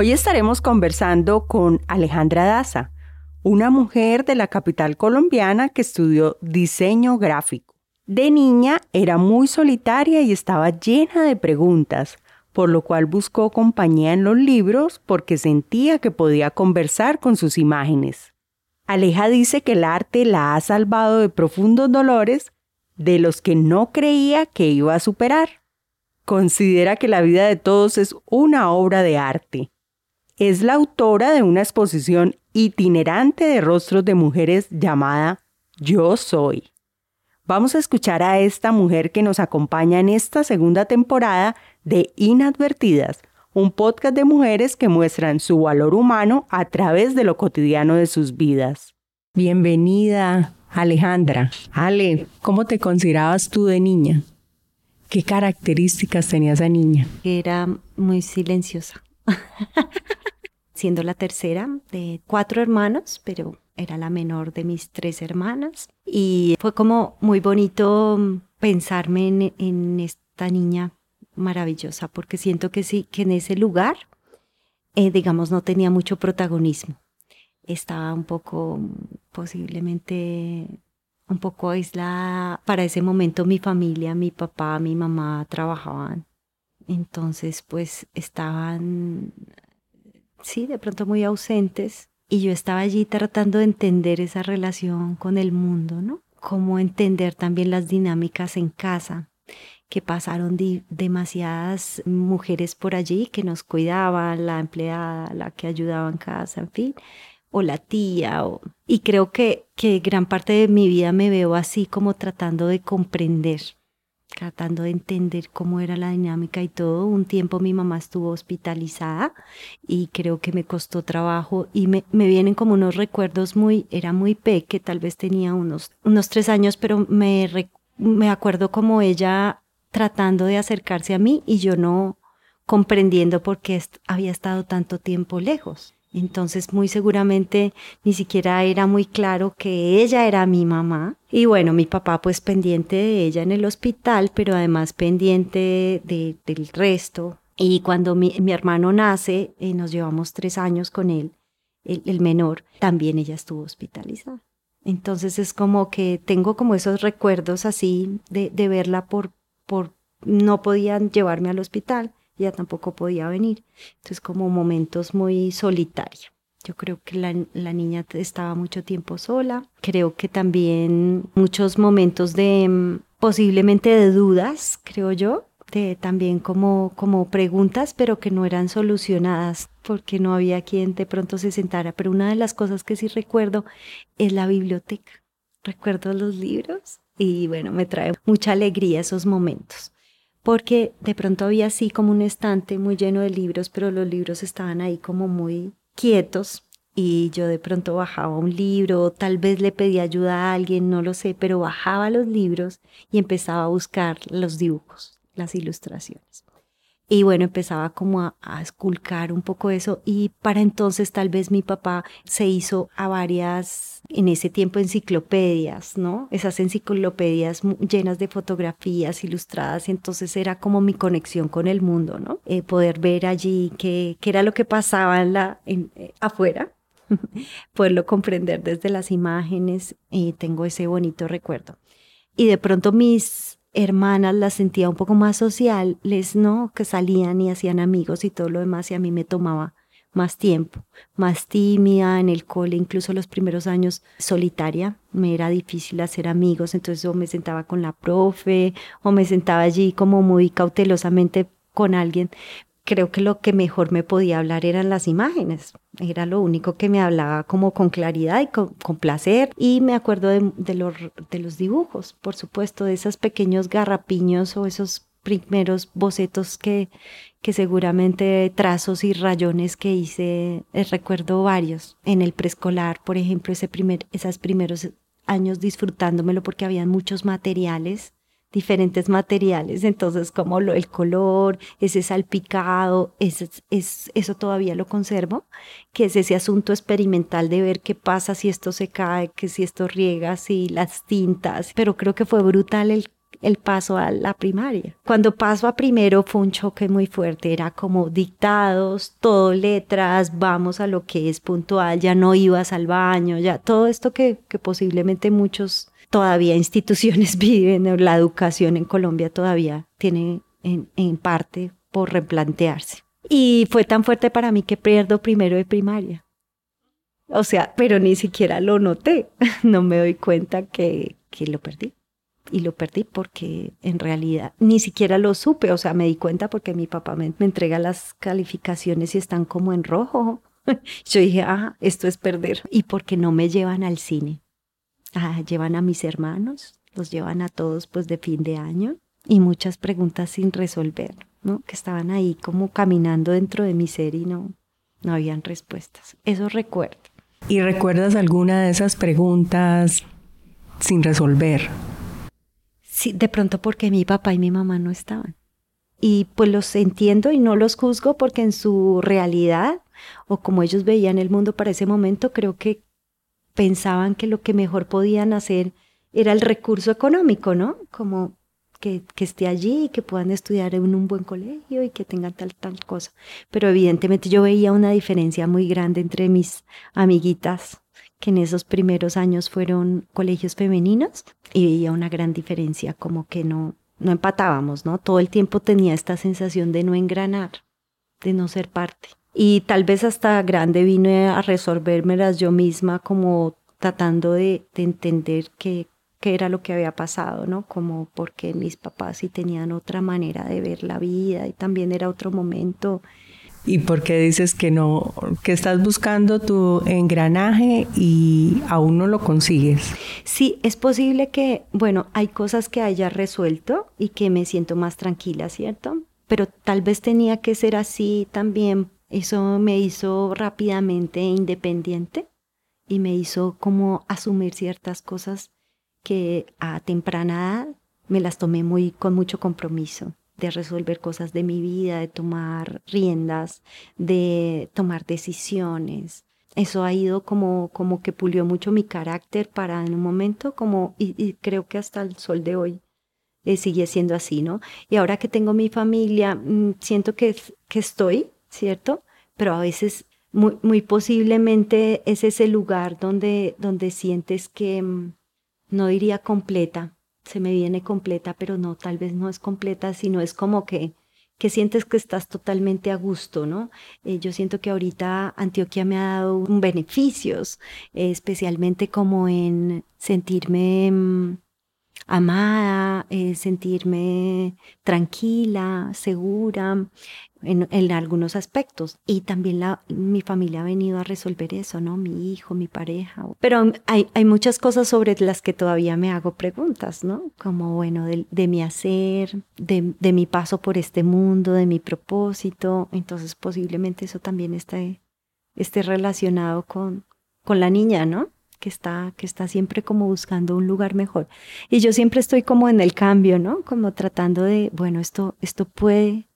Hoy estaremos conversando con Alejandra Daza, una mujer de la capital colombiana que estudió diseño gráfico. De niña era muy solitaria y estaba llena de preguntas, por lo cual buscó compañía en los libros porque sentía que podía conversar con sus imágenes. Aleja dice que el arte la ha salvado de profundos dolores de los que no creía que iba a superar. Considera que la vida de todos es una obra de arte es la autora de una exposición itinerante de rostros de mujeres llamada Yo Soy. Vamos a escuchar a esta mujer que nos acompaña en esta segunda temporada de Inadvertidas, un podcast de mujeres que muestran su valor humano a través de lo cotidiano de sus vidas. Bienvenida, Alejandra. Ale, ¿cómo te considerabas tú de niña? ¿Qué características tenía esa niña? Era muy silenciosa. siendo la tercera de cuatro hermanos, pero era la menor de mis tres hermanas. Y fue como muy bonito pensarme en, esta niña maravillosa, porque siento que sí, que en ese lugar, eh, digamos, no tenía mucho protagonismo. Estaba un poco, posiblemente, un poco aislada. Para ese momento mi familia, mi papá, mi mamá trabajaban. Entonces, pues estaban sí, de pronto muy ausentes, y yo estaba allí tratando de entender esa relación con el mundo, ¿no? Cómo entender también las dinámicas en casa, que pasaron demasiadas mujeres por allí que nos cuidaban, la empleada, la que ayudaba en casa, en fin, o la tía, o... y creo que, que gran parte de mi vida me veo así como tratando de comprender tratando de entender cómo era la dinámica y todo. Un tiempo mi mamá estuvo hospitalizada y creo que me costó trabajo y me, me vienen como unos recuerdos muy, era muy peque, tal vez tenía unos, unos tres años, pero me, me acuerdo como ella tratando de acercarse a mí y yo no comprendiendo por qué había estado tanto tiempo lejos. Entonces muy seguramente ni siquiera era muy claro que ella era mi mamá. Y bueno, mi papá pues pendiente de ella en el hospital, pero además pendiente de, del resto. Y cuando mi, hermano nace, eh, nos llevamos tres años con él, el, menor, también ella estuvo hospitalizada. Entonces es como que tengo como esos recuerdos así de, de verla por, por, no podían llevarme al hospital ella tampoco podía venir. Entonces como momentos muy solitarios. Yo creo que la, la, niña estaba mucho tiempo sola. Creo que también muchos momentos de mm, posiblemente de dudas, creo yo, de también como, como preguntas, pero que no eran solucionadas porque no había quien de pronto se sentara. Pero una de las cosas que sí recuerdo es la biblioteca. Recuerdo los libros y bueno, me trae mucha alegría esos momentos porque de pronto había así como un estante muy lleno de libros, pero los libros estaban ahí como muy quietos y yo de pronto bajaba un libro, tal vez le pedía ayuda a alguien, no lo sé, pero bajaba los libros y empezaba a buscar los dibujos, las ilustraciones. Y bueno, empezaba como a, esculcar un poco eso y para entonces tal vez mi papá se hizo a varias, en ese tiempo, enciclopedias, ¿no? Esas enciclopedias llenas de fotografías ilustradas entonces era como mi conexión con el mundo, ¿no? Eh, poder ver allí qué, qué era lo que pasaba en la, en, eh, afuera, poderlo comprender desde las imágenes y tengo ese bonito recuerdo. Y de pronto mis hermanas las sentía un poco más sociales, ¿no? Que salían y hacían amigos y todo lo demás y a mí me tomaba más tiempo, más tímida en el cole, incluso los primeros años solitaria, me era difícil hacer amigos, entonces o me sentaba con la profe o me sentaba allí como muy cautelosamente con alguien creo que lo que mejor me podía hablar eran las imágenes. Era lo único que me hablaba como con claridad y con, placer. Y me acuerdo de, los, de los dibujos, por supuesto, de esos pequeños garrapiños o esos primeros bocetos que, que seguramente trazos y rayones que hice, eh, recuerdo varios en el preescolar, por ejemplo, ese primer, esos primeros años disfrutándomelo porque había muchos materiales diferentes materiales, entonces como el color, ese salpicado, eso todavía lo conservo, que es ese asunto experimental de ver qué pasa si esto se cae, que si esto riega, si las tintas, pero creo que fue brutal el, el paso a la primaria. Cuando paso a primero fue un choque muy fuerte, era como dictados, todo letras, vamos a lo que es puntual, ya no ibas al baño, ya todo esto que, que posiblemente muchos todavía instituciones viven, la educación en Colombia todavía tiene en, en parte por replantearse. Y fue tan fuerte para mí que pierdo primero de primaria. O sea, pero ni siquiera lo noté. No me doy cuenta que, que lo perdí. Y lo perdí porque en realidad ni siquiera lo supe. O sea, me di cuenta porque mi papá me, me entrega las calificaciones y están como en rojo. Yo dije, ah, esto es perder. Y porque no me llevan al cine. Ah, llevan a mis hermanos, los llevan a todos pues de fin de año y muchas preguntas sin resolver, ¿no? Que estaban ahí como caminando dentro de mi ser y no, no habían respuestas. Eso recuerdo. ¿Y recuerdas alguna de esas preguntas sin resolver? Sí, de pronto porque mi papá y mi mamá no estaban. Y pues los entiendo y no los juzgo porque en su realidad o como ellos veían el mundo para ese momento, creo que pensaban que lo que mejor podían hacer era el recurso económico, ¿no? Como que, esté allí que puedan estudiar en un buen colegio y que tengan tal, tal cosa. Pero evidentemente yo veía una diferencia muy grande entre mis amiguitas, que en esos primeros años fueron colegios femeninos, y veía una gran diferencia, como que no, no empatábamos, ¿no? Todo el tiempo tenía esta sensación de no engranar, de no ser parte y tal vez hasta grande vine a resolvérmelas yo misma como tratando de, entender qué, qué, era lo que había pasado, ¿no? Como porque mis papás sí tenían otra manera de ver la vida y también era otro momento. ¿Y por qué dices que no, que estás buscando tu engranaje y aún no lo consigues? Sí, es posible que, bueno, hay cosas que haya resuelto y que me siento más tranquila, ¿cierto? Pero tal vez tenía que ser así también eso me hizo rápidamente independiente y me hizo como asumir ciertas cosas que a temprana edad me las tomé muy con mucho compromiso de resolver cosas de mi vida, de tomar riendas, de tomar decisiones. Eso ha ido como, como que pulió mucho mi carácter para en un momento como, y, creo que hasta el sol de hoy eh, sigue siendo así, ¿no? Y ahora que tengo mi familia, mm, siento que, que estoy ¿cierto? Pero a veces muy, muy posiblemente es ese lugar donde, donde sientes que, mm, no diría completa, se me viene completa, pero no, tal vez no es completa, sino es como que, que sientes que estás totalmente a gusto, ¿no? Eh, yo siento que ahorita Antioquia me ha dado beneficios, especialmente como en sentirme mm, amada, eh, sentirme tranquila, segura en, algunos aspectos. Y también mi familia ha venido a resolver eso, ¿no? Mi hijo, mi pareja. Pero hay, hay muchas cosas sobre las que todavía me hago preguntas, ¿no? Como, bueno, de, de mi hacer, de, de, mi paso por este mundo, de mi propósito. Entonces posiblemente eso también esté, esté relacionado con, con la niña, ¿no? Que está, que está siempre como buscando un lugar mejor. Y yo siempre estoy como en el cambio, ¿no? Como tratando de, bueno, esto, esto puede,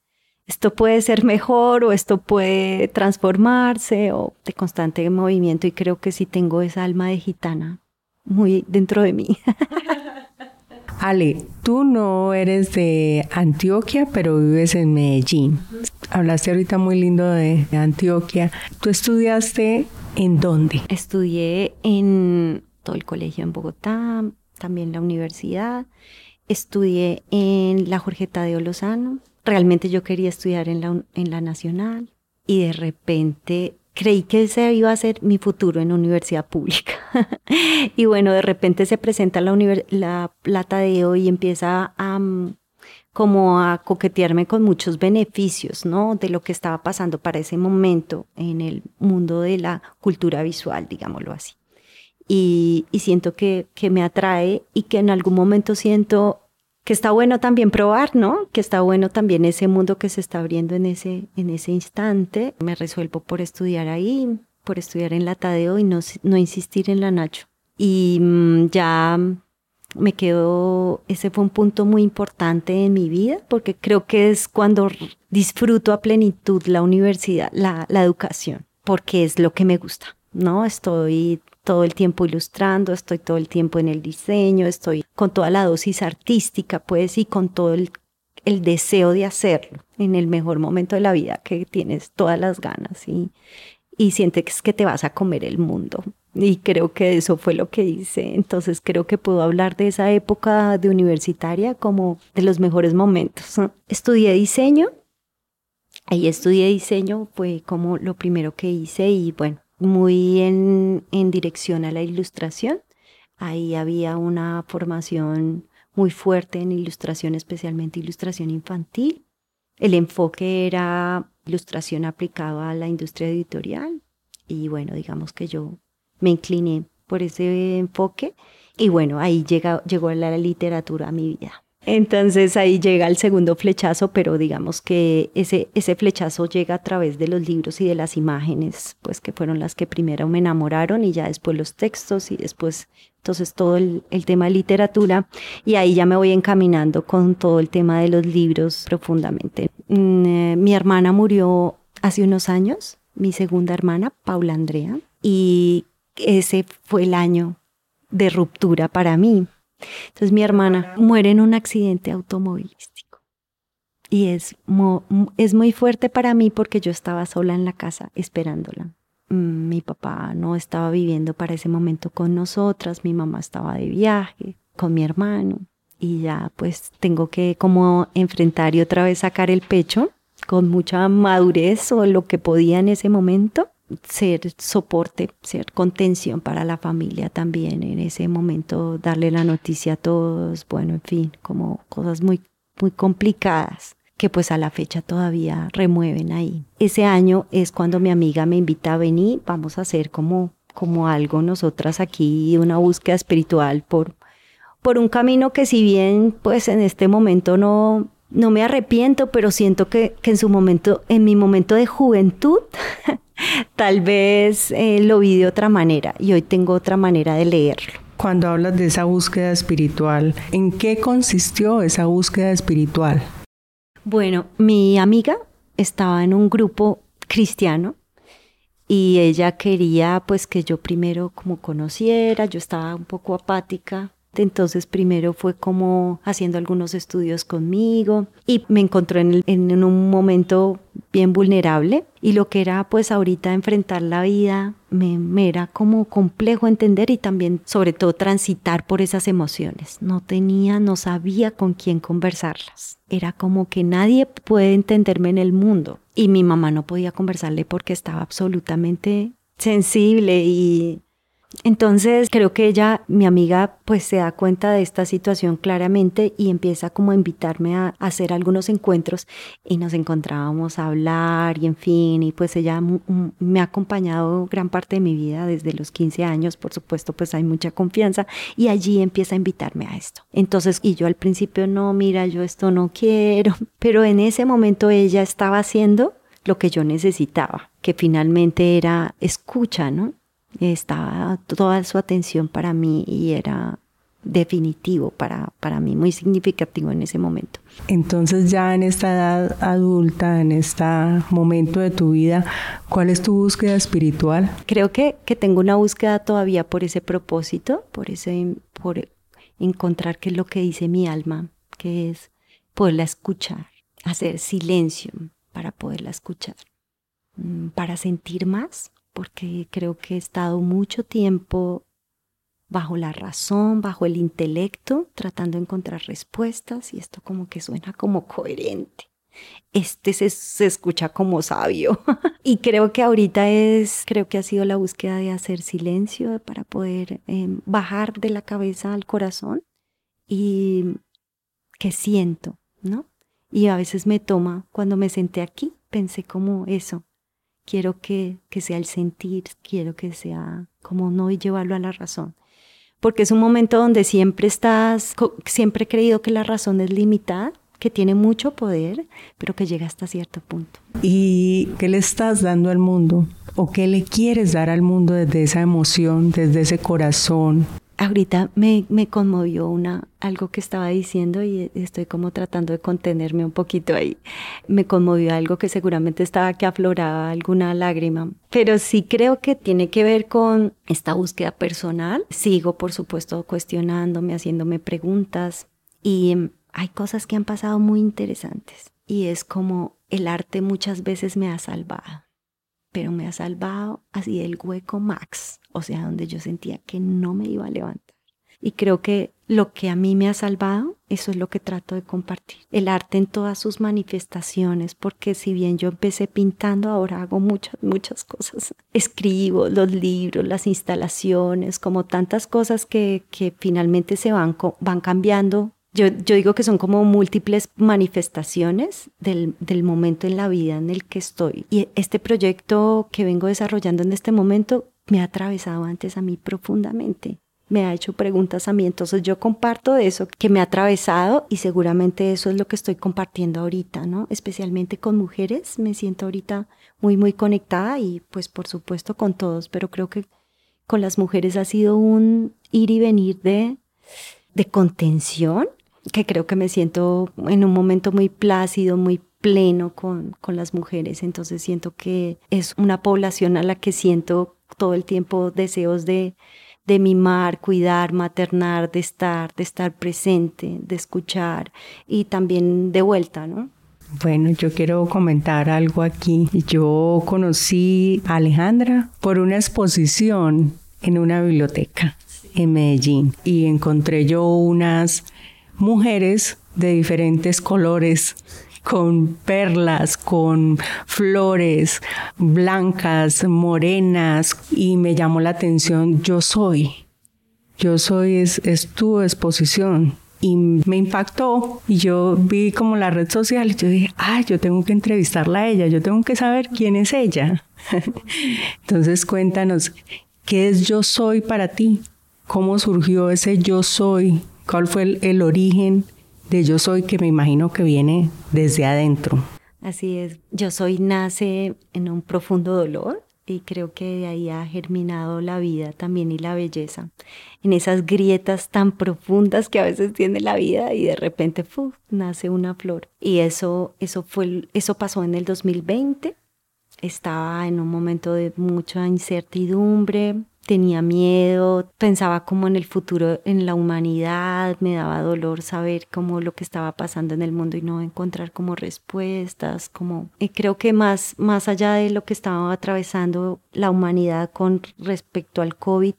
esto puede ser mejor o esto puede transformarse o de constante movimiento y creo que sí tengo esa alma de gitana muy dentro de mí. Ale, tú no eres de Antioquia, pero vives en Medellín. Hablaste ahorita muy lindo de Antioquia. ¿Tú estudiaste ¿En dónde? Estudié en todo el colegio en Bogotá, también la universidad. Estudié en la Jorge Tadeo Lozano. Realmente yo quería estudiar en la, en la Nacional y de repente creí que ese iba a ser mi futuro en universidad pública. y bueno, de repente se presenta la, la, la Tadeo y empieza a, como a coquetearme con muchos beneficios, ¿no? De lo que estaba pasando para ese momento en el mundo de la cultura visual, digámoslo así. Y, siento que, que me atrae y que en algún momento siento que está bueno también probar, ¿no? Que está bueno también ese mundo que se está abriendo en ese, en ese instante. Me resuelvo por estudiar ahí, por estudiar en la Tadeo y no, no insistir en la Nacho. Y mm, ya me quedo, ese fue un punto muy importante en mi vida, porque creo que es cuando disfruto a plenitud la universidad, la, educación, porque es lo que me gusta, ¿no? Estoy todo el tiempo ilustrando, estoy todo el tiempo en el diseño, estoy con toda la dosis artística, pues, y con todo el, deseo de hacerlo en el mejor momento de la vida que tienes todas las ganas y sientes que te vas a comer el mundo. Y creo que eso fue lo que hice. Entonces creo que puedo hablar de esa época de universitaria como de los mejores momentos. Estudié diseño. Ahí estudié diseño, fue como lo primero que hice y bueno, muy en, en dirección a la ilustración. Ahí había una formación muy fuerte en ilustración, especialmente ilustración infantil. El enfoque era ilustración aplicada a la industria editorial y bueno, digamos que yo me incliné por ese enfoque y bueno, ahí llega, llegó la literatura a mi vida. Entonces ahí llega el segundo flechazo, pero digamos que ese, ese flechazo llega a través de los libros y de las imágenes, pues que fueron las que primero me enamoraron y ya después los textos y después entonces todo el, el tema de literatura y ahí ya me voy encaminando con todo el tema de los libros profundamente. Mm, eh, mi hermana murió hace unos años, mi segunda hermana, Paula Andrea, y ese fue el año de ruptura para mí entonces mi hermana muere en un accidente automovilístico. Y es, es muy fuerte para mí porque yo estaba sola en la casa esperándola. Mm, mi papá no estaba viviendo para ese momento con nosotras, mi mamá estaba de viaje con mi hermano y ya pues tengo que como enfrentar y otra vez sacar el pecho con mucha madurez o lo que podía en ese momento ser soporte, ser contención para la familia también en ese momento, darle la noticia a todos, bueno, en fin, como cosas muy, muy complicadas que pues a la fecha todavía remueven ahí. Ese año es cuando mi amiga me invita a venir, vamos a hacer como, como algo nosotras aquí, una búsqueda espiritual por, por un camino que si bien pues en este momento no, no me arrepiento, pero siento que, que en su momento, en mi momento de juventud, tal vez eh, lo vi de otra manera y hoy tengo otra manera de leerlo. Cuando hablas de esa búsqueda espiritual, ¿en qué consistió esa búsqueda espiritual? Bueno, mi amiga estaba en un grupo cristiano y ella quería pues que yo primero como conociera, yo estaba un poco apática entonces primero fue como haciendo algunos estudios conmigo y me encontró en, un momento bien vulnerable y lo que era pues ahorita enfrentar la vida me, me, era como complejo entender y también sobre todo transitar por esas emociones. No tenía, no sabía con quién conversarlas. Era como que nadie puede entenderme en el mundo y mi mamá no podía conversarle porque estaba absolutamente sensible y entonces creo que ella, mi amiga, pues se da cuenta de esta situación claramente y empieza como a invitarme a, hacer algunos encuentros y nos encontrábamos a hablar y en fin, y pues ella me ha acompañado gran parte de mi vida desde los 15 años, por supuesto, pues hay mucha confianza y allí empieza a invitarme a esto. Entonces, y yo al principio no, mira, yo esto no quiero, pero en ese momento ella estaba haciendo lo que yo necesitaba, que finalmente era escucha, ¿no? Estaba toda su atención para mí y era definitivo para, para mí, muy significativo en ese momento. Entonces ya en esta edad adulta, en este momento de tu vida, ¿cuál es tu búsqueda espiritual? Creo que, que tengo una búsqueda todavía por ese propósito, por, ese, por encontrar qué es lo que dice mi alma, que es poderla escuchar, hacer silencio para poderla escuchar, mm, para sentir más porque creo que he estado mucho tiempo bajo la razón, bajo el intelecto, tratando de encontrar respuestas y esto como que suena como coherente. Este se, escucha como sabio y creo que ahorita es, creo que ha sido la búsqueda de hacer silencio para poder em, bajar de la cabeza al corazón y que siento, ¿no? Y a veces me toma, cuando me senté aquí, pensé como eso, quiero que, que sea el sentir, quiero que sea como no llevarlo a la razón. Porque es un momento donde siempre estás, siempre he creído que la razón es limitada, que tiene mucho poder, pero que llega hasta cierto punto. ¿Y qué le estás dando al mundo? ¿O qué le quieres dar al mundo desde esa emoción, desde ese corazón? Ahorita me, me, conmovió una, algo que estaba diciendo y estoy como tratando de contenerme un poquito ahí. Me conmovió algo que seguramente estaba que afloraba alguna lágrima, pero sí creo que tiene que ver con esta búsqueda personal. Sigo, por supuesto, cuestionándome, haciéndome preguntas y hay cosas que han pasado muy interesantes y es como el arte muchas veces me ha salvado pero me ha salvado así del hueco max, o sea, donde yo sentía que no me iba a levantar. Y creo que lo que a mí me ha salvado, eso es lo que trato de compartir. El arte en todas sus manifestaciones, porque si bien yo empecé pintando, ahora hago muchas, muchas cosas. Escribo los libros, las instalaciones, como tantas cosas que, que finalmente se van, van cambiando yo, digo que son como múltiples manifestaciones del, del, momento en la vida en el que estoy. Y este proyecto que vengo desarrollando en este momento me ha atravesado antes a mí profundamente. Me ha hecho preguntas a mí. Entonces yo comparto eso que me ha atravesado y seguramente eso es lo que estoy compartiendo ahorita, ¿no? Especialmente con mujeres. Me siento ahorita muy, muy conectada y pues por supuesto con todos, pero creo que con las mujeres ha sido un ir y venir de, de contención que creo que me siento en un momento muy plácido, muy pleno con, con las mujeres. Entonces siento que es una población a la que siento todo el tiempo deseos de, de mimar, cuidar, maternar, de estar, de estar presente, de escuchar y también de vuelta, ¿no? Bueno, yo quiero comentar algo aquí. Yo conocí a Alejandra por una exposición en una biblioteca en Medellín y encontré yo unas mujeres de diferentes colores, con perlas, con flores blancas, morenas, y me llamó la atención, yo soy, yo soy es, tu exposición. Y me impactó y yo vi como la red social y yo dije, ah, yo tengo que entrevistarla a ella, yo tengo que saber quién es ella. Entonces cuéntanos, ¿qué es yo soy para ti? ¿Cómo surgió ese yo soy ¿Cuál fue el, origen de yo soy que me imagino que viene desde adentro? Así es, yo soy nace en un profundo dolor y creo que de ahí ha germinado la vida también y la belleza. En esas grietas tan profundas que a veces tiene la vida y de repente nace una flor. Y eso, eso, fue, eso pasó en el 2020. Estaba en un momento de mucha incertidumbre, tenía miedo, pensaba como en el futuro, en la humanidad, me daba dolor saber cómo lo que estaba pasando en el mundo y no encontrar como respuestas, como y creo que más más allá de lo que estaba atravesando la humanidad con respecto al COVID,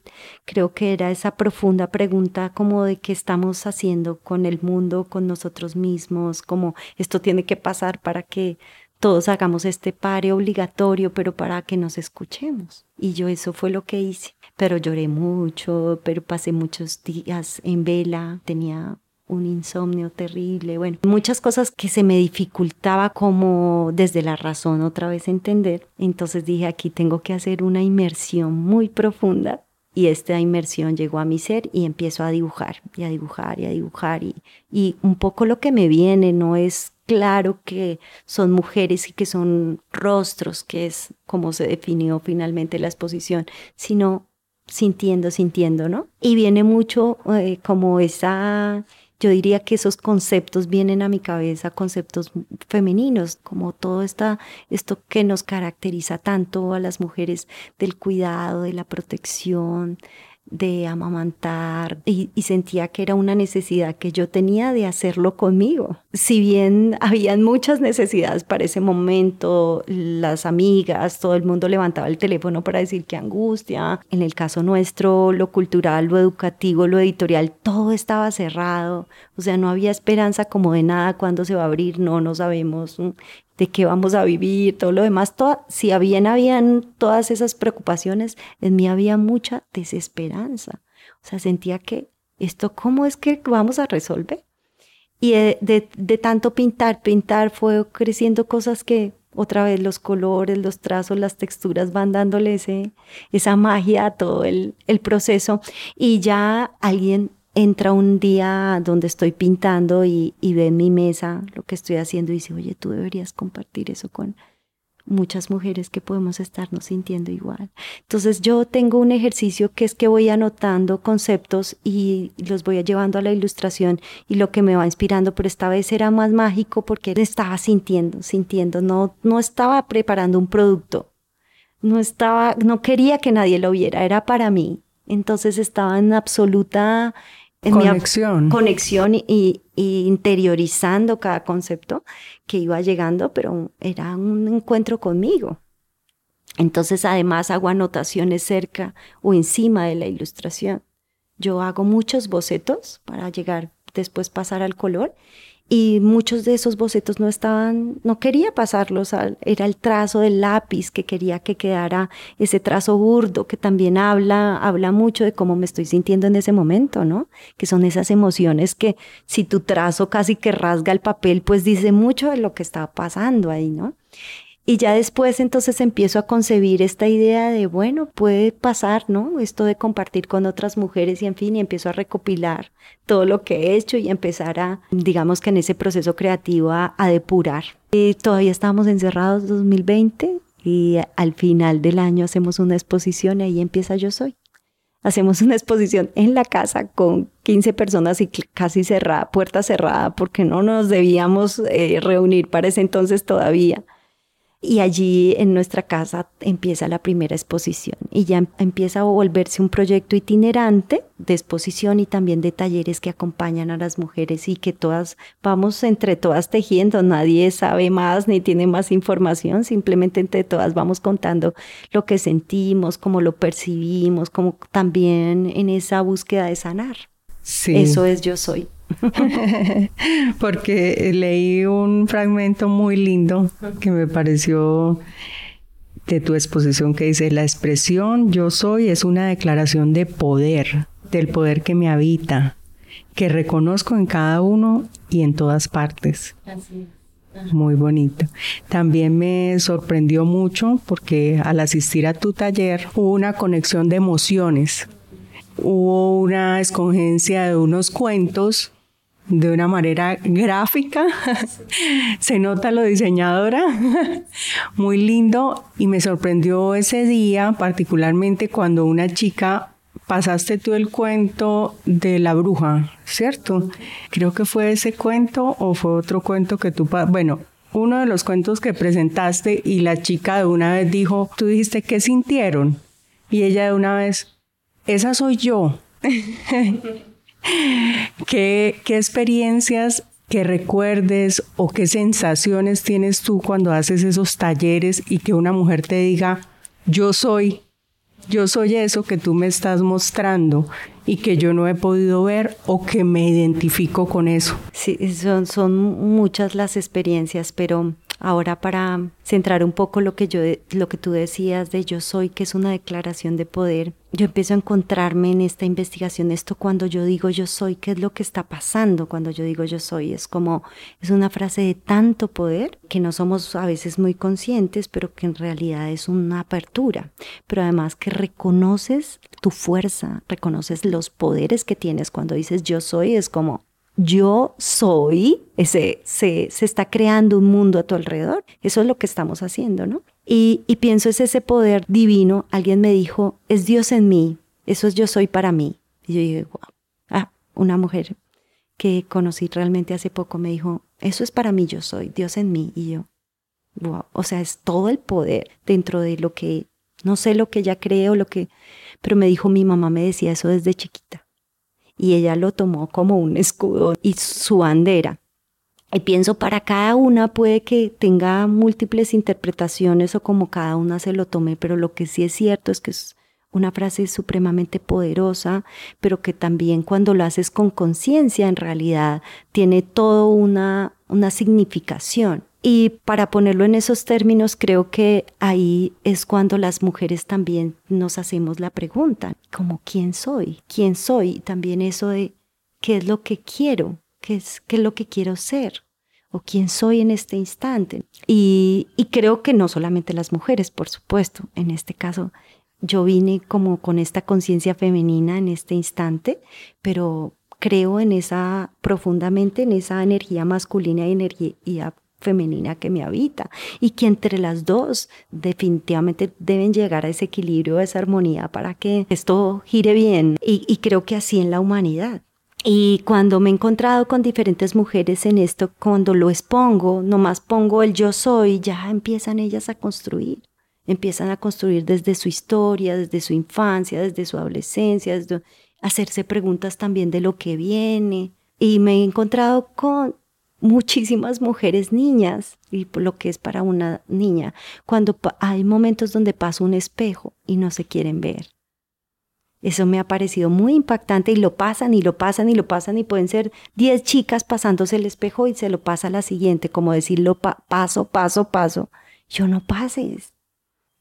creo que era esa profunda pregunta como de qué estamos haciendo con el mundo, con nosotros mismos, como esto tiene que pasar para que todos hagamos este pare obligatorio, pero para que nos escuchemos. Y yo eso fue lo que hice. Pero lloré mucho, pero pasé muchos días en vela, tenía un insomnio terrible, bueno, muchas cosas que se me dificultaba como desde la razón otra vez entender. Entonces dije, aquí tengo que hacer una inmersión muy profunda y esta inmersión llegó a mi ser y empiezo a dibujar y a dibujar y a dibujar y, y un poco lo que me viene no es claro que son mujeres y que son rostros, que es como se definió finalmente la exposición, sino sintiendo, sintiendo, ¿no? Y viene mucho eh, como esa, yo diría que esos conceptos vienen a mi cabeza, conceptos femeninos, como todo esta, esto que nos caracteriza tanto a las mujeres del cuidado, de la protección, de amamantar y, sentía que era una necesidad que yo tenía de hacerlo conmigo. Si bien habían muchas necesidades para ese momento, las amigas, todo el mundo levantaba el teléfono para decir que angustia. En el caso nuestro, lo cultural, lo educativo, lo editorial, todo estaba cerrado. O sea, no había esperanza como de nada cuando se va a abrir, no, no sabemos de qué vamos a vivir, todo lo demás, si bien habían todas esas preocupaciones, en mí había mucha desesperanza. O sea, sentía que esto, ¿cómo es que vamos a resolver? Y de, de, tanto pintar, pintar fue creciendo cosas que otra vez los colores, los trazos, las texturas van dándole ese, esa magia a todo el proceso. Y ya alguien entra un día donde estoy pintando y, y, ve en mi mesa lo que estoy haciendo y dice, oye, tú deberías compartir eso con, muchas mujeres que podemos estarnos sintiendo igual. Entonces yo tengo un ejercicio que es que voy anotando conceptos y los voy llevando a la ilustración y lo que me va inspirando, pero esta vez era más mágico porque estaba sintiendo, sintiendo, no, no estaba preparando un producto, no estaba, no quería que nadie lo viera, era para mí. Entonces estaba en absoluta conexión. conexión y, interiorizando cada concepto que iba llegando, pero era un encuentro conmigo. Entonces, además, hago anotaciones cerca o encima de la ilustración. Yo hago muchos bocetos para llegar, después pasar al color y muchos de esos bocetos no estaban, no quería pasarlos, era el trazo del lápiz que quería que quedara ese trazo burdo que también habla, habla mucho de cómo me estoy sintiendo en ese momento, ¿no? Que son esas emociones que si tu trazo casi que rasga el papel, pues dice mucho de lo que está pasando ahí, ¿no? Y ya después entonces empiezo a concebir esta idea de, bueno, puede pasar, ¿no? Esto de compartir con otras mujeres y en fin, y empiezo a recopilar todo lo que he hecho y empezar a, digamos que en ese proceso creativo, a, depurar. Y todavía estamos encerrados 2020 y al final del año hacemos una exposición y ahí empieza Yo Soy. Hacemos una exposición en la casa con 15 personas y casi cerrada, puerta cerrada, porque no nos debíamos eh, reunir para ese entonces todavía y allí en nuestra casa empieza la primera exposición y ya em, empieza a volverse un proyecto itinerante de exposición y también de talleres que acompañan a las mujeres y que todas vamos entre todas tejiendo, nadie sabe más ni tiene más información, simplemente entre todas vamos contando lo que sentimos, cómo lo percibimos, como también en esa búsqueda de sanar. Eso es yo soy. Porque leí un fragmento muy lindo que me pareció de tu exposición que dice, la expresión yo soy es una declaración de poder, del poder que me habita, que reconozco en cada uno y en todas partes. Muy bonito. También me sorprendió mucho porque al asistir a tu taller hubo una conexión de emociones. Hubo una escogencia de unos cuentos de una manera gráfica. Se nota lo diseñadora. Muy lindo. Y me sorprendió ese día, particularmente cuando una chica pasaste tú el cuento de la bruja, ¿cierto? Creo que fue ese cuento o fue otro cuento que tú... Bueno, uno de los cuentos que presentaste y la chica de una vez dijo, tú dijiste, ¿qué sintieron? Y ella de una vez, esa soy yo. ¿Qué, ¿Qué experiencias que recuerdes o qué sensaciones tienes tú cuando haces esos talleres y que una mujer te diga, yo soy, yo soy eso que tú me estás mostrando y que yo no he podido ver o que me identifico con eso? Sí, son, son muchas las experiencias, pero Ahora para centrar un poco lo que yo lo que tú decías de yo soy, que es una declaración de poder, yo empiezo a encontrarme en esta investigación esto cuando yo digo yo soy, qué es lo que está pasando cuando yo digo yo soy, es como es una frase de tanto poder que no somos a veces muy conscientes, pero que en realidad es una apertura, pero además que reconoces tu fuerza, reconoces los poderes que tienes. Cuando dices yo soy, es como yo soy, ese, se, se, está creando un mundo a tu alrededor. Eso es lo que estamos haciendo, ¿no? Y, y pienso es ese poder divino. Alguien me dijo, es Dios en mí, eso es yo soy para mí. Y yo dije, wow. Ah, una mujer que conocí realmente hace poco me dijo, eso es para mí, yo soy, Dios en mí. Y yo, wow, o sea, es todo el poder dentro de lo que, no sé lo que ella cree o lo que, pero me dijo, mi mamá me decía eso desde chiquita y ella lo tomó como un escudo y su bandera. Y pienso, para cada una puede que tenga múltiples interpretaciones o como cada una se lo tome, pero lo que sí es cierto es que es una frase supremamente poderosa, pero que también cuando lo haces con conciencia en realidad tiene toda una, una significación. Y para ponerlo en esos términos, creo que ahí es cuando las mujeres también nos hacemos la pregunta, como ¿quién soy? ¿Quién soy? También eso de ¿qué es lo que quiero? qué es, qué es lo que quiero ser o quién soy en este instante. Y, y creo que no solamente las mujeres, por supuesto, en este caso yo vine como con esta conciencia femenina en este instante, pero creo en esa profundamente en esa energía masculina y energía femenina que me habita y que entre las dos definitivamente deben llegar a ese equilibrio, a esa armonía para que esto gire bien y, creo que así en la humanidad. Y cuando me he encontrado con diferentes mujeres en esto, cuando lo expongo, nomás pongo el yo soy, ya empiezan ellas a construir empiezan a construir desde su historia, desde su infancia, desde su adolescencia, desde hacerse preguntas también de lo que viene. Y me he encontrado con muchísimas mujeres niñas, y lo que es para una niña, cuando hay momentos donde pasa un espejo y no se quieren ver. Eso me ha parecido muy impactante y lo pasan y lo pasan y lo pasan y pueden ser 10 chicas pasándose el espejo y se lo pasa a la siguiente, como decirlo paso, paso, paso. Yo no pases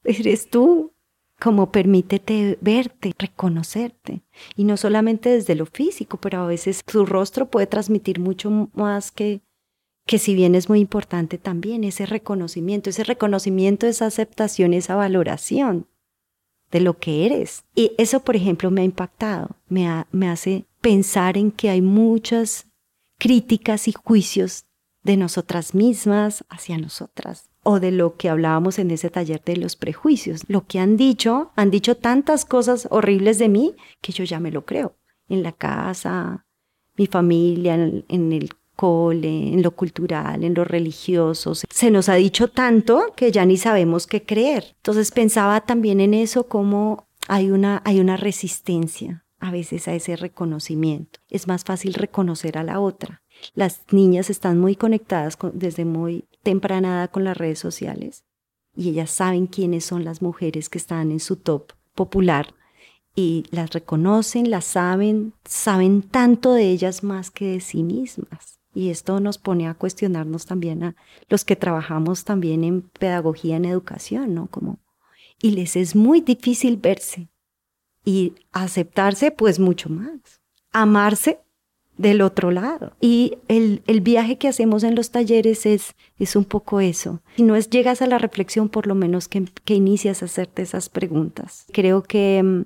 eres tú. Como permítete verte, reconocerte. Y no solamente desde lo físico, pero a veces tu rostro puede transmitir mucho más que, que si bien es muy importante también ese reconocimiento, ese reconocimiento, esa aceptación, esa valoración de lo que eres. Y eso, por ejemplo, me ha impactado, me, me hace pensar en que hay muchas críticas y juicios de nosotras mismas hacia nosotras o de lo que hablábamos en ese taller de los prejuicios. Lo que han dicho, han dicho tantas cosas horribles de mí que yo ya me lo creo. En la casa, mi familia, en, el cole, en lo cultural, en lo religioso. Se nos ha dicho tanto que ya ni sabemos qué creer. Entonces pensaba también en eso como hay una, hay una resistencia a veces a ese reconocimiento. Es más fácil reconocer a la otra. Las niñas están muy conectadas desde muy temprana con las redes sociales y ellas saben quiénes son las mujeres que están en su top popular y las reconocen, las saben, saben tanto de ellas más que de sí mismas. Y esto nos pone a cuestionarnos también a los que trabajamos también en pedagogía, en educación, ¿no? Como, y les es muy difícil verse y aceptarse, pues mucho más. Amarse del otro lado. Y el, el, viaje que hacemos en los talleres es, es un poco eso. Si no es llegas a la reflexión, por lo menos que, que inicias a hacerte esas preguntas. Creo que mm,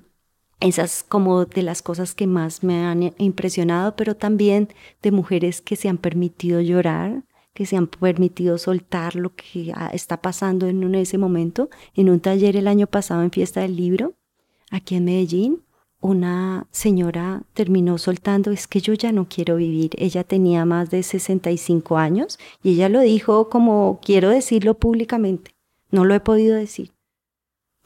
esas como de las cosas que más me han impresionado, pero también de mujeres que se han permitido llorar, que se han permitido soltar lo que está pasando en ese momento. En un taller el año pasado en Fiesta del Libro, aquí en Medellín, una señora terminó soltando, es que yo ya no quiero vivir. Ella tenía más de 65 años y ella lo dijo como quiero decirlo públicamente. No lo he podido decir.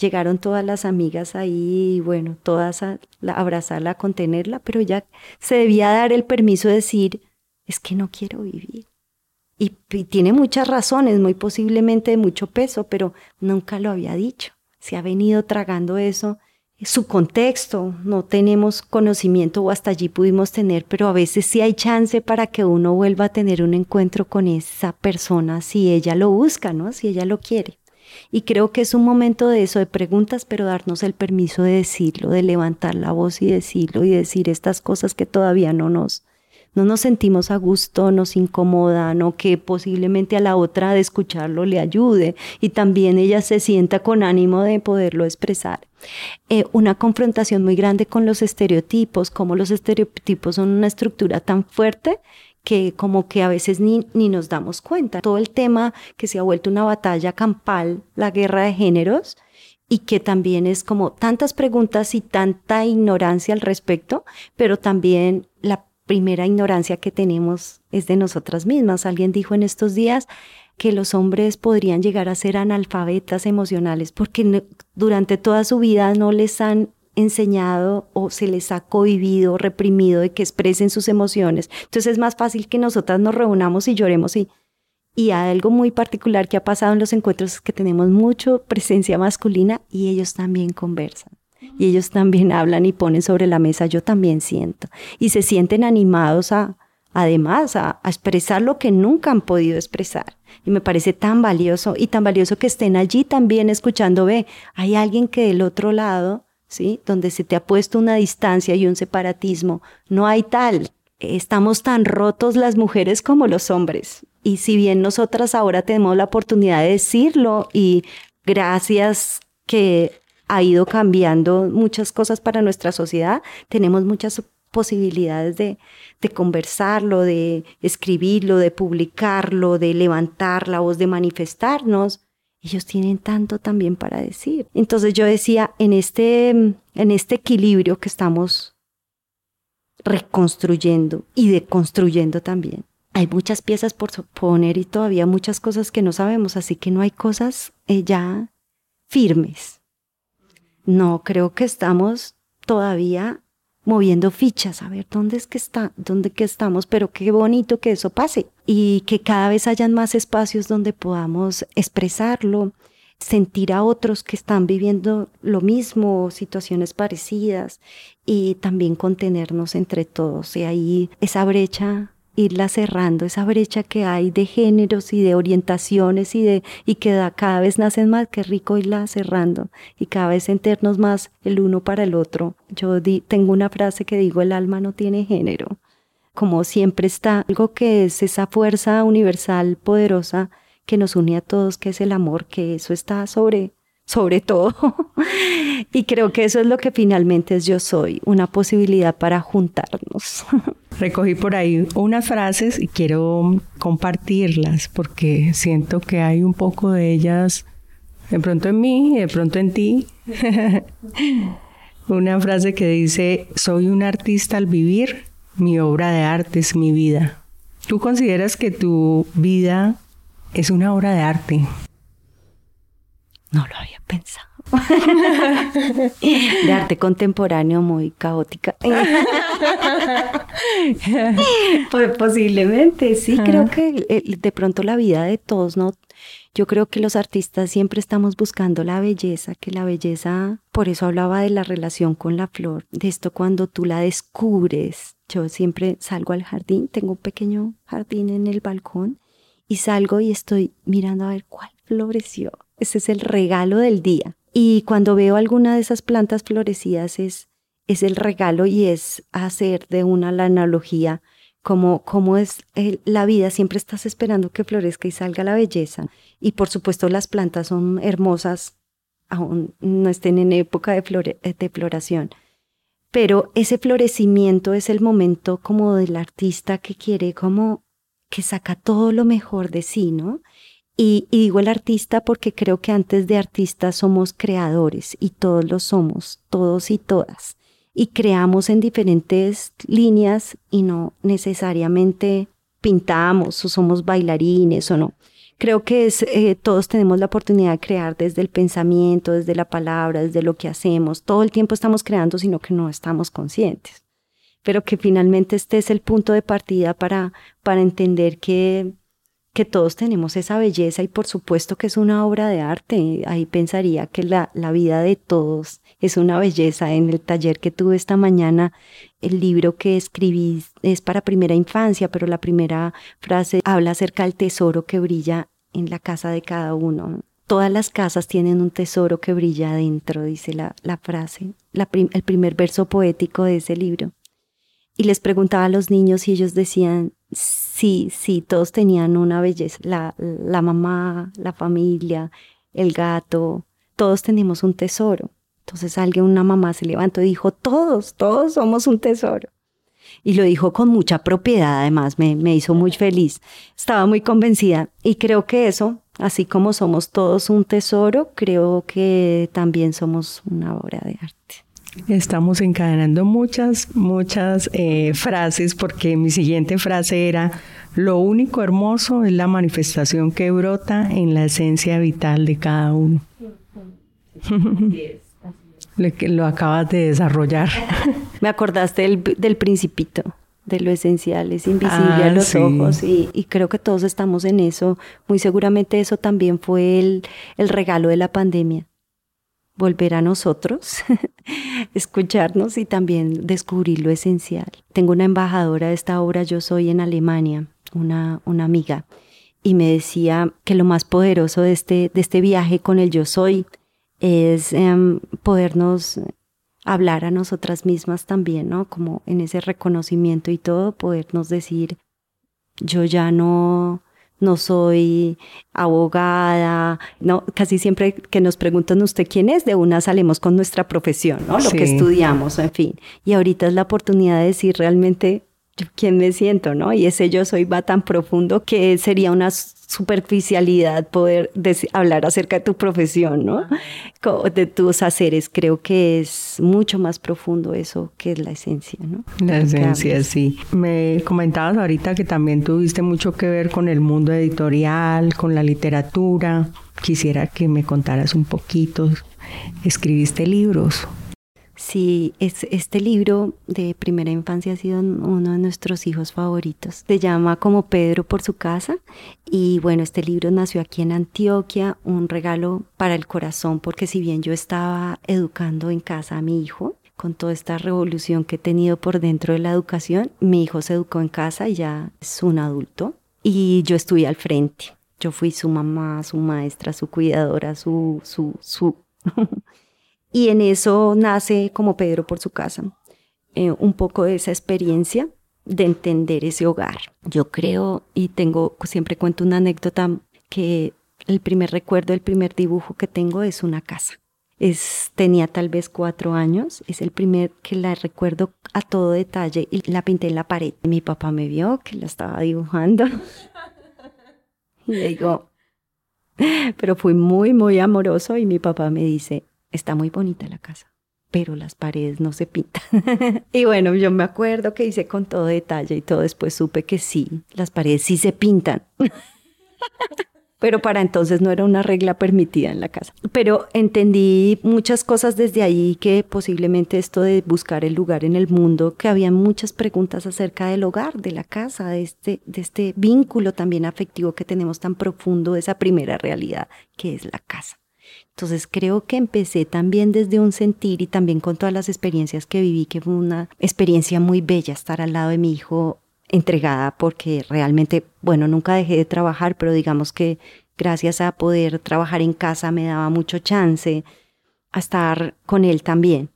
Llegaron todas las amigas ahí y bueno, todas a abrazarla, a contenerla, pero ella se debía dar el permiso de decir, es que no quiero vivir. Y, y tiene muchas razones, muy posiblemente de mucho peso, pero nunca lo había dicho. Se ha venido tragando eso su contexto, no tenemos conocimiento o hasta allí pudimos tener, pero a veces sí hay chance para que uno vuelva a tener un encuentro con esa persona si ella lo busca, ¿no? Si ella lo quiere. Y creo que es un momento de eso, de preguntas, pero darnos el permiso de decirlo, de levantar la voz y decirlo y decir estas cosas que todavía no nos, no nos sentimos a gusto, nos incomoda, o que posiblemente a la otra de escucharlo le ayude y también ella se sienta con ánimo de poderlo expresar. Eh, una confrontación muy grande con los estereotipos, como los estereotipos son una estructura tan fuerte que como que a veces ni, ni nos damos cuenta. Todo el tema que se ha vuelto una batalla campal, la guerra de géneros, y que también es como tantas preguntas y tanta ignorancia al respecto, pero también la primera ignorancia que tenemos es de nosotras mismas. Alguien dijo en estos días que los hombres podrían llegar a ser analfabetas emocionales porque durante toda su vida no les han enseñado o se les ha cohibido, reprimido de que expresen sus emociones. Entonces es más fácil que nosotras nos reunamos y lloremos y, y algo muy particular que ha pasado en los encuentros es que tenemos mucha presencia masculina y ellos también conversan y ellos también hablan y ponen sobre la mesa, yo también siento. Y se sienten animados a, además, a, expresar lo que nunca han podido expresar. Y me parece tan valioso y tan valioso que estén allí también escuchando, ve, hay alguien que del otro lado, ¿sí? Donde se te ha puesto una distancia y un separatismo, no hay tal, estamos tan rotos las mujeres como los hombres. Y si bien nosotras ahora tenemos la oportunidad de decirlo y gracias que ha ido cambiando muchas cosas para nuestra sociedad, tenemos muchas posibilidades de, de, conversarlo, de escribirlo, de publicarlo, de levantar la voz, de manifestarnos. Ellos tienen tanto también para decir. Entonces yo decía, en este, en este equilibrio que estamos reconstruyendo y deconstruyendo también, hay muchas piezas por poner y todavía muchas cosas que no sabemos, así que no hay cosas eh, ya firmes. No, creo que estamos todavía moviendo fichas, a ver dónde es que está, dónde que estamos, pero qué bonito que eso pase y que cada vez hayan más espacios donde podamos expresarlo, sentir a otros que están viviendo lo mismo, situaciones parecidas y también contenernos entre todos. Y ahí esa brecha irla cerrando esa brecha que hay de géneros y de orientaciones y de y que cada vez nacen más, que rico irla cerrando y cada vez sentirnos más el uno para el otro. Yo tengo una frase que digo, el alma no tiene género. Como siempre está algo que es esa fuerza universal poderosa que nos une a todos, que es el amor, que eso está sobre sobre todo. y creo que eso es lo que finalmente es yo soy, una posibilidad para juntarnos. Recogí por ahí unas frases y quiero compartirlas porque siento que hay un poco de ellas de pronto en mí y de pronto en ti. Una frase que dice, soy un artista al vivir, mi obra de arte es mi vida. ¿Tú consideras que tu vida es una obra de arte? No lo había pensado. de arte contemporáneo muy caótica. pues posiblemente, sí, creo que de pronto la vida de todos, ¿no? Yo creo que los artistas siempre estamos buscando la belleza, que la belleza, por eso hablaba de la relación con la flor, de esto cuando tú la descubres. Yo siempre salgo al jardín, tengo un pequeño jardín en el balcón y salgo y estoy mirando a ver cuál floreció. Ese es el regalo del día. Y cuando veo alguna de esas plantas florecidas es, es el regalo y es hacer de una la analogía como, como es la vida, siempre estás esperando que florezca y salga la belleza. Y por supuesto las plantas son hermosas, aún no estén en época de, de floración. Pero ese florecimiento es el momento como del artista que quiere como que saca todo lo mejor de sí, ¿no? Y, digo el artista porque creo que antes de artista somos creadores y todos lo somos, todos y todas. Y creamos en diferentes líneas y no necesariamente pintamos o somos bailarines o no. Creo que es, eh, todos tenemos la oportunidad de crear desde el pensamiento, desde la palabra, desde lo que hacemos. Todo el tiempo estamos creando, sino que no estamos conscientes pero que finalmente este es el punto de partida para, para entender que, que todos tenemos esa belleza y por supuesto que es una obra de arte. Ahí pensaría que la, la vida de todos es una belleza. En el taller que tuve esta mañana, el libro que escribí es para primera infancia, pero la primera frase habla acerca del tesoro que brilla en la casa de cada uno. Todas las casas tienen un tesoro que brilla adentro, dice la, la frase, el primer verso poético de ese libro y les preguntaba a los niños y ellos decían, sí, sí, todos tenían una belleza, la, mamá, la familia, el gato, todos tenemos un tesoro. Entonces alguien, una mamá se levantó y dijo, todos, todos somos un tesoro. Y lo dijo con mucha propiedad, además, me, me hizo muy feliz. Estaba muy convencida y creo que eso, así como somos todos un tesoro, creo que también somos una obra de arte. Estamos encadenando muchas, muchas eh, frases porque mi siguiente frase era, lo único hermoso es la manifestación que brota en la esencia vital de cada uno. lo acabas de desarrollar. Me acordaste del, principito, de lo esencial, es invisible a ah, los ojos y, creo que todos estamos en eso. Muy seguramente eso también fue el, el regalo de la pandemia volver a nosotros, escucharnos y también descubrir lo esencial. Tengo una embajadora de esta obra, yo soy en Alemania, una, una amiga, y me decía que lo más poderoso de este, de este viaje con el yo soy es em, podernos hablar a nosotras mismas también, ¿no? Como en ese reconocimiento y todo, podernos decir, yo ya no, no soy abogada, no, casi siempre que nos preguntan usted quién es, de una salimos con nuestra profesión, ¿no? Lo que estudiamos, en fin. Y ahorita es la oportunidad de decir realmente quién me siento, ¿no? Y ese yo soy va tan profundo que sería una superficialidad poder hablar acerca de tu profesión, ¿no? De tus haceres. Creo que es mucho más profundo eso que es la esencia, ¿no? La esencia, sí. Me comentabas ahorita que también tuviste mucho que ver con el mundo editorial, con la literatura. Quisiera que me contaras un poquito. ¿Escribiste libros? Sí, es, este libro de primera infancia ha sido uno de nuestros hijos favoritos. Se llama Como Pedro por su casa y bueno, este libro nació aquí en Antioquia, un regalo para el corazón porque si bien yo estaba educando en casa a mi hijo, con toda esta revolución que he tenido por dentro de la educación, mi hijo se educó en casa y ya es un adulto y yo estuve al frente. Yo fui su mamá, su maestra, su cuidadora, su, su, su Y en eso nace como Pedro por su casa, eh, un poco de esa experiencia de entender ese hogar. Yo creo y tengo, siempre cuento una anécdota que el primer recuerdo, el primer dibujo que tengo es una casa. Es, tenía tal vez cuatro años, es el primer que la recuerdo a todo detalle y la pinté en la pared. Mi papá me vio que la estaba dibujando y le digo, pero fui muy, muy amoroso y mi papá me dice, está muy bonita la casa, pero las paredes no se pintan. y bueno, yo me acuerdo que hice con todo detalle y todo después supe que sí, las paredes sí se pintan. pero para entonces no era una regla permitida en la casa. Pero entendí muchas cosas desde ahí que posiblemente esto de buscar el lugar en el mundo, que había muchas preguntas acerca del hogar, de la casa, de este, de este vínculo también afectivo que tenemos tan profundo de esa primera realidad que es la casa. Entonces creo que empecé también desde un sentir y también con todas las experiencias que viví, que fue una experiencia muy bella estar al lado de mi hijo entregada porque realmente, bueno, nunca dejé de trabajar, pero digamos que gracias a poder trabajar en casa me daba mucho chance a estar con él también.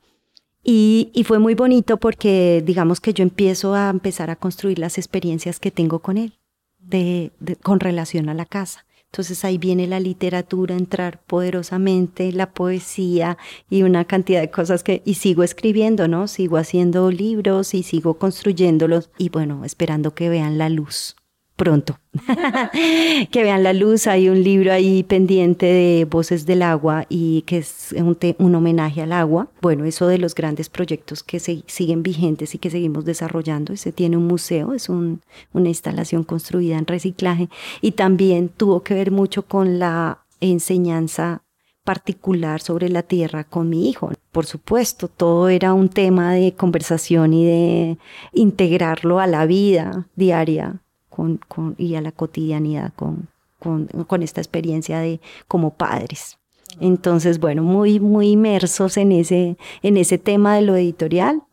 Y, fue muy bonito porque digamos que yo empiezo a empezar a construir las experiencias que tengo con él, de, con relación a la casa. Entonces ahí viene la literatura, entrar poderosamente, la poesía y una cantidad de cosas que, y sigo escribiendo, ¿no? Sigo haciendo libros y sigo construyéndolos y bueno, esperando que vean la luz pronto. que vean la luz. Hay un libro ahí pendiente de Voces del Agua y que es un, homenaje al agua. Bueno, eso de los grandes proyectos que se, siguen vigentes y que seguimos desarrollando. Ese tiene un museo, es una instalación construida en reciclaje y también tuvo que ver mucho con la enseñanza particular sobre la tierra con mi hijo. Por supuesto, todo era un tema de conversación y de integrarlo a la vida diaria con, y a la cotidianidad con, con, esta experiencia de como padres. Entonces, bueno, muy, muy inmersos en ese, en ese tema de lo editorial,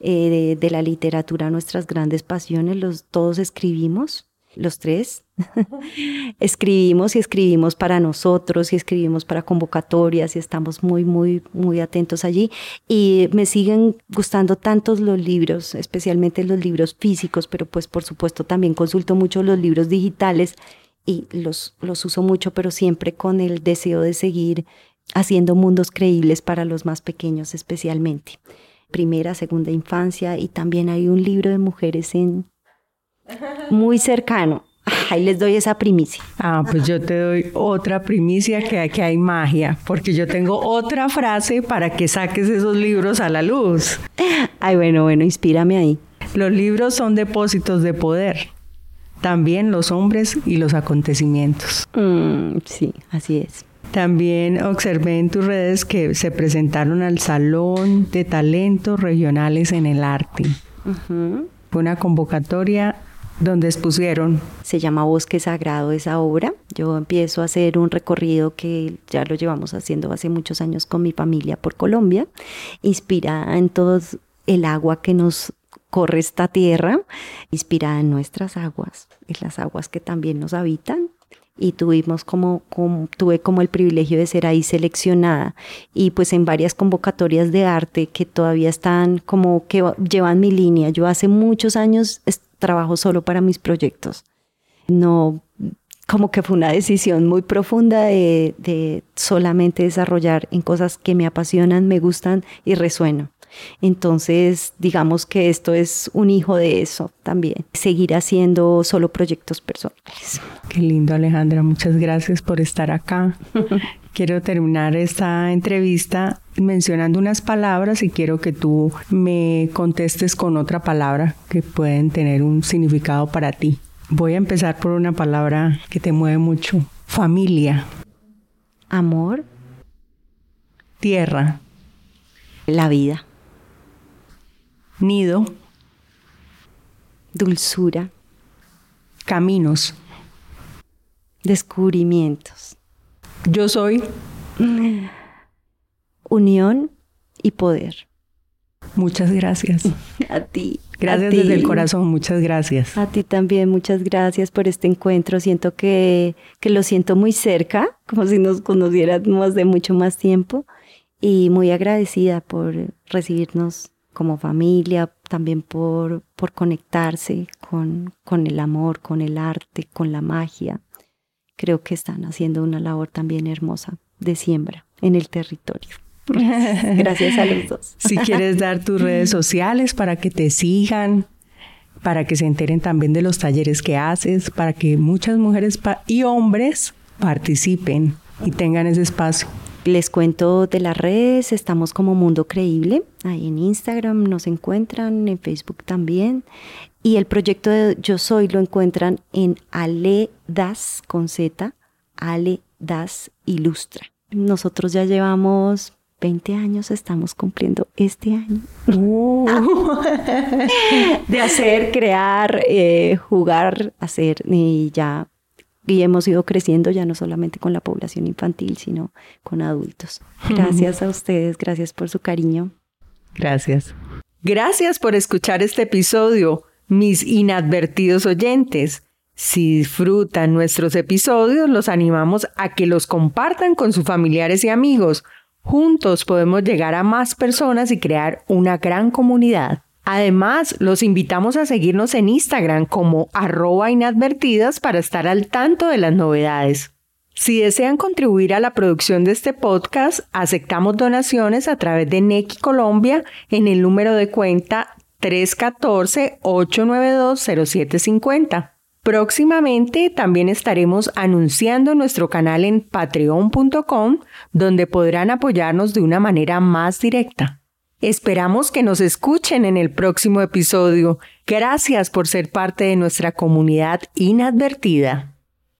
eh, de, la literatura, nuestras grandes pasiones, los, todos escribimos, los tres, escribimos y escribimos para nosotros y escribimos para convocatorias y estamos muy, muy, muy atentos allí. Y me siguen gustando tantos los libros, especialmente los libros físicos, pero pues por supuesto también consulto mucho los libros digitales y los, los uso mucho, pero siempre con el deseo de seguir haciendo mundos creíbles para los más pequeños especialmente. Primera, segunda infancia y también hay un libro de mujeres en muy cercano. Ahí les doy esa primicia. Ah, pues yo te doy otra primicia que aquí hay magia, porque yo tengo otra frase para que saques esos libros a la luz. Ay, bueno, bueno, inspírame ahí. Los libros son depósitos de poder, también los hombres y los acontecimientos. Mm, sí, así es. También observé en tus redes que se presentaron al Salón de Talentos Regionales en el Arte. Fue una convocatoria donde expusieron. Se llama Bosque Sagrado esa obra. Yo empiezo a hacer un recorrido que ya lo llevamos haciendo hace muchos años con mi familia por Colombia, inspirada en todo el agua que nos corre esta tierra, inspirada en nuestras aguas, en las aguas que también nos habitan y tuvimos como, tuve como el privilegio de ser ahí seleccionada y pues en varias convocatorias de arte que todavía están como que llevan mi línea. Yo hace muchos años trabajo solo para mis proyectos. No, como que fue una decisión muy profunda de, de solamente desarrollar en cosas que me apasionan, me gustan y resueno. Entonces, digamos que esto es un hijo de eso también, seguir haciendo solo proyectos personales. Qué lindo Alejandra, muchas gracias por estar acá. quiero terminar esta entrevista mencionando unas palabras y quiero que tú me contestes con otra palabra que pueden tener un significado para ti. Voy a empezar por una palabra que te mueve mucho. Familia. Amor. Tierra. La vida nido, dulzura, caminos, descubrimientos. Yo soy unión y poder. Muchas gracias. A ti. Gracias desde el corazón, muchas gracias. A ti también, muchas gracias por este encuentro. Siento que, que lo siento muy cerca, como si nos conociéramos de mucho más tiempo, y muy agradecida por recibirnos como familia, también por, por conectarse con, con el amor, con el arte, con la magia. Creo que están haciendo una labor también hermosa de siembra en el territorio. Gracias, a los dos. Si quieres dar tus redes sociales para que te sigan, para que se enteren también de los talleres que haces, para que muchas mujeres y hombres participen y tengan ese espacio. Les cuento de las redes, estamos como Mundo Creíble, ahí en Instagram nos encuentran, en Facebook también. Y el proyecto de Yo Soy lo encuentran en Ale Das con Z, Ale Das Ilustra. Nosotros ya llevamos 20 años, estamos cumpliendo este año. Uh. de hacer, crear, eh, jugar, hacer y ya y hemos ido creciendo ya no solamente con la población infantil, sino con adultos. Gracias a ustedes, gracias por su cariño. Gracias. Gracias por escuchar este episodio, mis inadvertidos oyentes. Si disfrutan nuestros episodios, los animamos a que los compartan con sus familiares y amigos. Juntos podemos llegar a más personas y crear una gran comunidad. Además, los invitamos a seguirnos en Instagram como arroba inadvertidas para estar al tanto de las novedades. Si desean contribuir a la producción de este podcast, aceptamos donaciones a través de Nequi Colombia en el número de cuenta 314-892-0750. Próximamente también estaremos anunciando nuestro canal en patreon.com donde podrán apoyarnos de una manera más directa. Esperamos que nos escuchen en el próximo episodio. Gracias por ser parte de nuestra comunidad inadvertida.